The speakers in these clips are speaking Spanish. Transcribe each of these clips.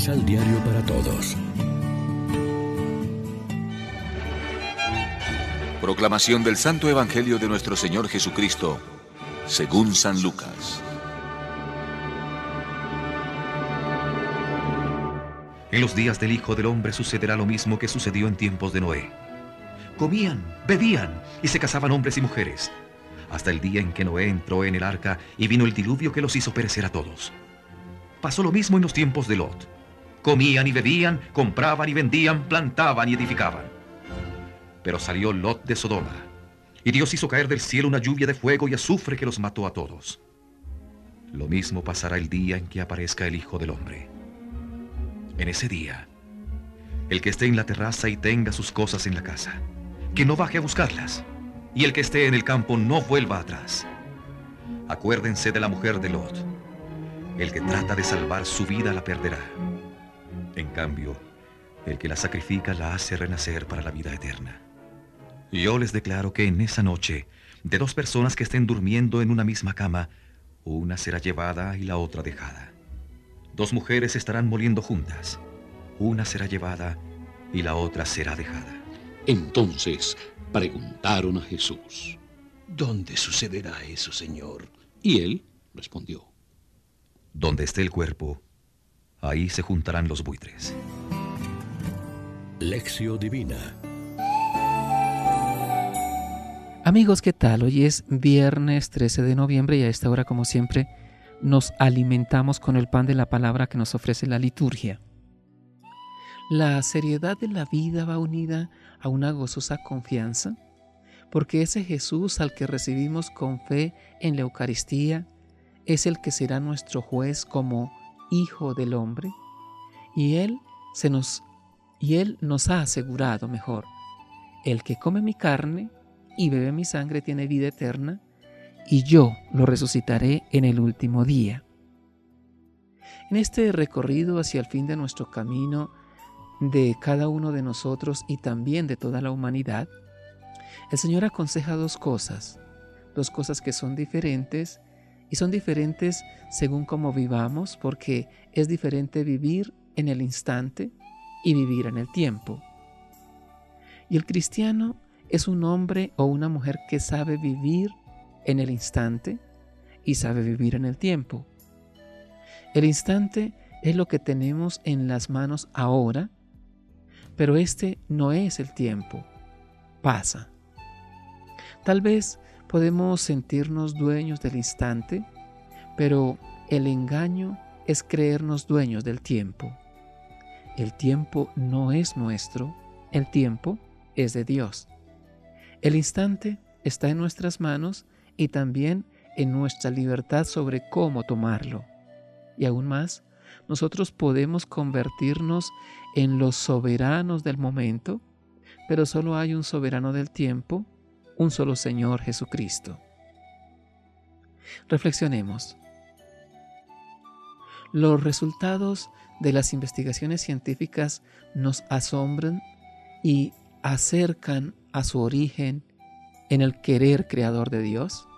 Misal Diario para Todos. Proclamación del Santo Evangelio de nuestro Señor Jesucristo, según San Lucas. En los días del Hijo del Hombre sucederá lo mismo que sucedió en tiempos de Noé. Comían, bebían y se casaban hombres y mujeres, hasta el día en que Noé entró en el arca y vino el diluvio que los hizo perecer a todos. Pasó lo mismo en los tiempos de Lot. Comían y bebían, compraban y vendían, plantaban y edificaban. Pero salió Lot de Sodoma, y Dios hizo caer del cielo una lluvia de fuego y azufre que los mató a todos. Lo mismo pasará el día en que aparezca el Hijo del Hombre. En ese día, el que esté en la terraza y tenga sus cosas en la casa, que no baje a buscarlas, y el que esté en el campo no vuelva atrás. Acuérdense de la mujer de Lot. El que trata de salvar su vida la perderá. En cambio, el que la sacrifica la hace renacer para la vida eterna. Yo les declaro que en esa noche, de dos personas que estén durmiendo en una misma cama, una será llevada y la otra dejada. Dos mujeres estarán moliendo juntas. Una será llevada y la otra será dejada. Entonces preguntaron a Jesús, ¿Dónde sucederá eso, Señor? Y él respondió, Donde esté el cuerpo, ahí se juntarán los buitres. Lección Divina Amigos, ¿qué tal? Hoy es viernes 13 de noviembre y a esta hora, como siempre, nos alimentamos con el pan de la palabra que nos ofrece la liturgia. La seriedad de la vida va unida a una gozosa confianza, porque ese Jesús al que recibimos con fe en la Eucaristía es el que será nuestro juez como Hijo del Hombre, y Él se nos y Él nos ha asegurado mejor, el que come mi carne y bebe mi sangre tiene vida eterna, y yo lo resucitaré en el último día. En este recorrido hacia el fin de nuestro camino, de cada uno de nosotros y también de toda la humanidad, el Señor aconseja dos cosas, dos cosas que son diferentes y son diferentes según cómo vivamos, porque es diferente vivir en el instante y vivir en el tiempo. Y el cristiano es un hombre o una mujer que sabe vivir en el instante y sabe vivir en el tiempo. El instante es lo que tenemos en las manos ahora, pero este no es el tiempo, pasa. Tal vez podemos sentirnos dueños del instante, pero el engaño es creernos dueños del tiempo. El tiempo no es nuestro, el tiempo es de Dios. El instante está en nuestras manos y también en nuestra libertad sobre cómo tomarlo. Y aún más, nosotros podemos convertirnos en los soberanos del momento, pero solo hay un soberano del tiempo, un solo Señor Jesucristo. Reflexionemos. Los resultados de las investigaciones científicas nos asombran y acercan a su origen en el querer creador de Dios?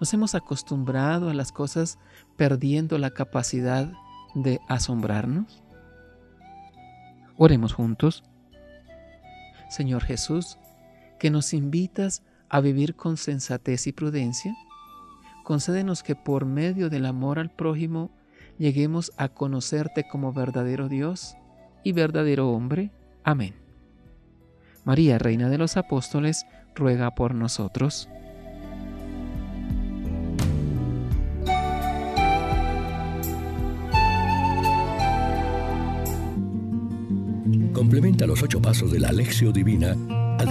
Nos hemos acostumbrado a las cosas perdiendo la capacidad de asombrarnos. Oremos juntos. Señor Jesús, que nos invitas a vivir con sensatez y prudencia, concédenos que por medio del amor al prójimo lleguemos a conocerte como verdadero Dios y verdadero hombre. Amén. María, Reina de los Apóstoles, ruega por nosotros. Complementa los ocho pasos de la Alexio Divina